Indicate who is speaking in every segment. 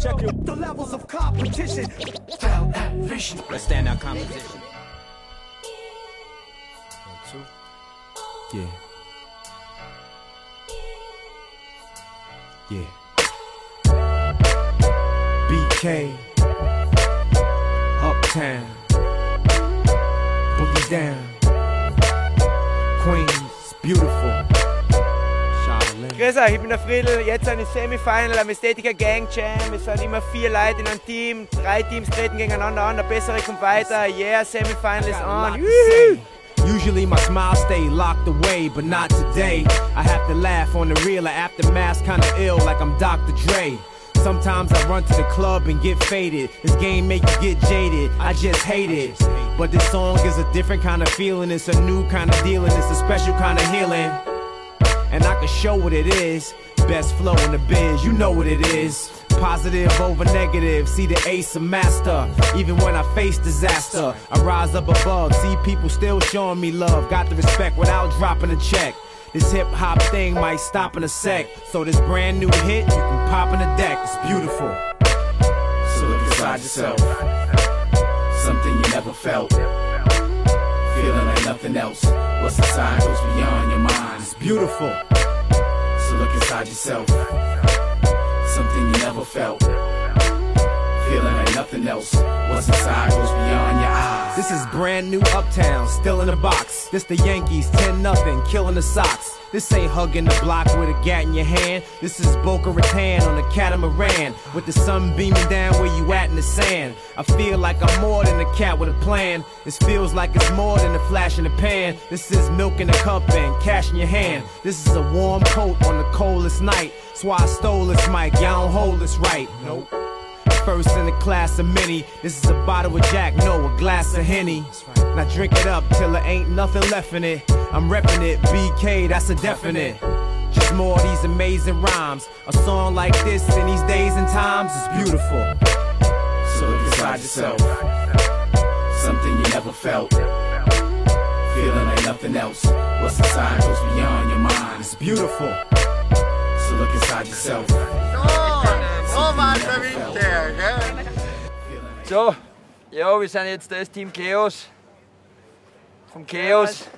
Speaker 1: Check it. The levels of competition. Felt that vision.
Speaker 2: Let's stand out competition. One, two. Yeah. Yeah. BK. Uptown. Boogie down. Queens. Beautiful.
Speaker 3: Grüß euch, ich bin der Friedel, jetzt eine Semifinal am Ästhetiker Gang Jam. Es sind immer vier Leute in einem Team, drei Teams treten gegeneinander an, der bessere kommt weiter. Yeah, Semifinal is on.
Speaker 2: Usually my smile stay locked away, but not today. I have to laugh on the real, I aftermath kinda ill, like I'm Dr. Dre. Sometimes I run to the club and get faded. This game make you get jaded. I just hate it. But this song is a different kind of feeling. It's a new kind of dealing. It's a special kind of healing. And I can show what it is. Best flow in the biz, you know what it is. Positive over negative, see the ace of master. Even when I face disaster, I rise up above. See people still showing me love. Got the respect without dropping a check. This hip hop thing might stop in a sec. So this brand new hit, you can pop in the deck. It's beautiful.
Speaker 4: So look inside yourself. Something you never felt. Feeling like nothing else. What's inside goes beyond your mind.
Speaker 2: It's beautiful.
Speaker 4: So look inside yourself. Something you never felt. Nothing else. What's inside goes beyond your eyes.
Speaker 2: This is brand new Uptown, still in the box. This the Yankees, 10 nothing, killing the Sox. This ain't hugging the block with a gat in your hand. This is Boca Raton on a catamaran with the sun beaming down where you at in the sand. I feel like I'm more than a cat with a plan. This feels like it's more than a flash in the pan. This is milk in a cup and cash in your hand. This is a warm coat on the coldest night. That's why I stole this mic. Y'all don't hold this right. Nope. First in the class of many. This is a bottle of Jack, no, a glass of Henny. Now drink it up till there ain't nothing left in it. I'm reppin' it, BK, that's a definite. Just more of these amazing rhymes. A song like this in these days and times is beautiful.
Speaker 4: So look inside yourself. Something you never felt. Feeling like nothing else. What's inside goes beyond your mind.
Speaker 2: It's beautiful.
Speaker 4: So look inside yourself.
Speaker 3: So, ja, wir sind jetzt das Team Chaos. Vom Chaos.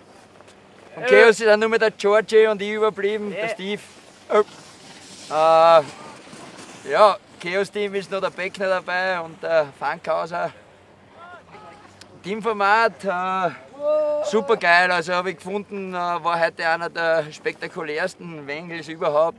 Speaker 3: Vom Chaos ist dann nur mehr der Georgie und ich überblieben, der Steve. Oh. Äh, ja, Chaos-Team ist noch der Beckner dabei und der Funkhauser. Teamformat, äh, super geil. Also habe ich gefunden, äh, war heute einer der spektakulärsten Wengels überhaupt.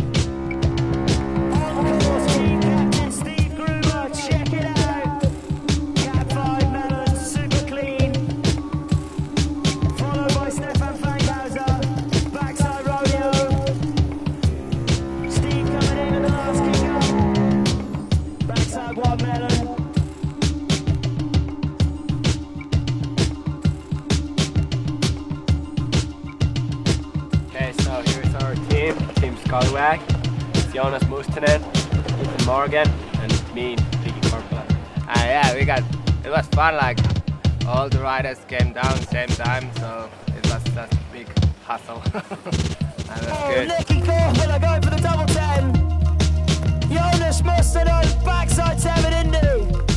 Speaker 5: team. Team Scallywag. It's Jonas Mustonen, Ethan Morgan, and me, Vicky Corpola.
Speaker 6: Ah, yeah, we got. It was fun. Like all the riders came down same time, so it was just a big hustle. and that's good.
Speaker 1: Nicky Corvilla going for the double ten. Jonas Mustonen, backside seven Indy.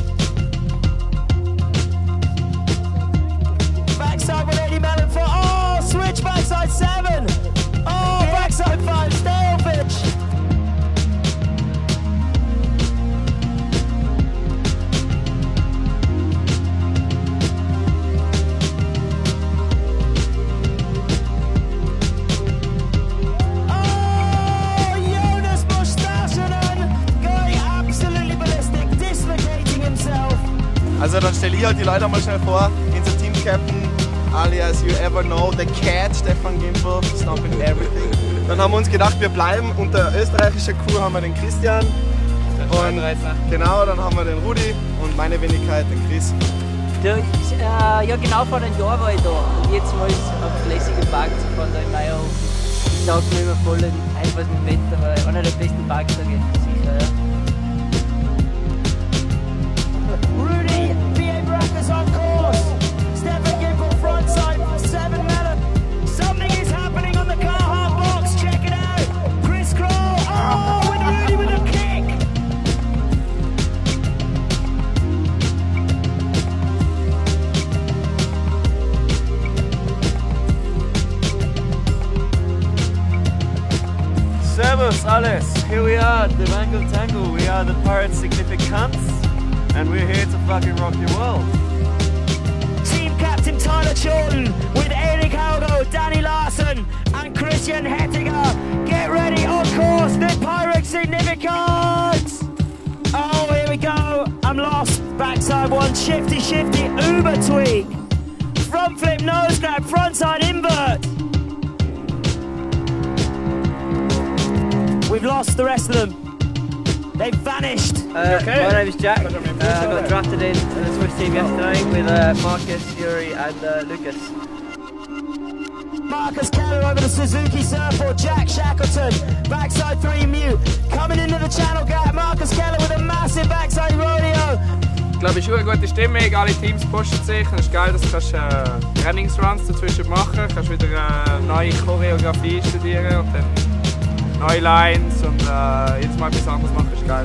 Speaker 7: Stelle ich halt die Leute mal schnell vor. Unser Team Captain alias You Ever Know, The Cat, Stefan Gimpel, Stomping Everything. Dann haben wir uns gedacht, wir bleiben. Unter österreichischer Crew haben wir den Christian. Und genau, dann haben wir den Rudi und meine Wenigkeit, den Chris.
Speaker 8: Du, ich, äh, ja, genau vor einem Jahr war ich da. Und jetzt mal ist es auf lässigen Park zu fahren, da in Meierhofen. Ich sag mir immer voll einfach mit dem Wetter, weil einer der besten Parktage, sicher, ja.
Speaker 9: Alles. Here we are, the Wangle Tangle. We are the Pirates Significance, and we're here to fucking rock your world.
Speaker 1: Team captain Tyler Chorlton with Eric Halgo, Danny Larson, and Christian Hettiger. Get ready on course, the Pyrex Significance! Oh, here we go. I'm lost. Backside one, shifty, shifty, uber tweak. Front flip, nose grab, frontside invert. We've lost the rest of them. They've vanished.
Speaker 10: Uh, My name is Jack. Uh, I got drafted in to the Swiss team yesterday with uh, Marcus, Yuri, and uh, Lucas.
Speaker 1: Marcus Keller over the Suzuki Surfboard, Jack Shackleton, backside three mute, coming into the channel gap, Marcus Keller with a massive backside rodeo.
Speaker 11: Ich glaube, es ist eine gute Stimmung, alle Teams pushen sich. Es ist geil, dass du kannst, äh, Trainingsruns dazwischen machen kannst. kannst wieder äh, neue Choreografie studieren und dann neue Lines und äh, jetzt mal etwas anderes machen, ist geil.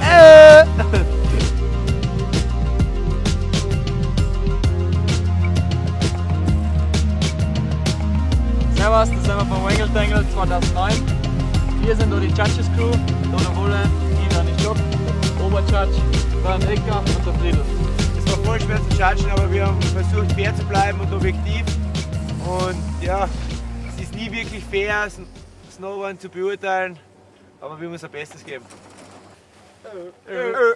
Speaker 3: Äh.
Speaker 12: Servus, da sind wir vom Wangle Tangle 2009. Wir sind da die Judges Crew, dann die Stock, der Oberjudge, der Enrica und der Friedel.
Speaker 13: Es war voll schwer zu judgen, aber wir haben versucht fair zu bleiben und objektiv. Und ja, es ist nie wirklich fair, Snow One zu beurteilen, aber wir müssen unser Bestes geben.
Speaker 12: Äh, äh.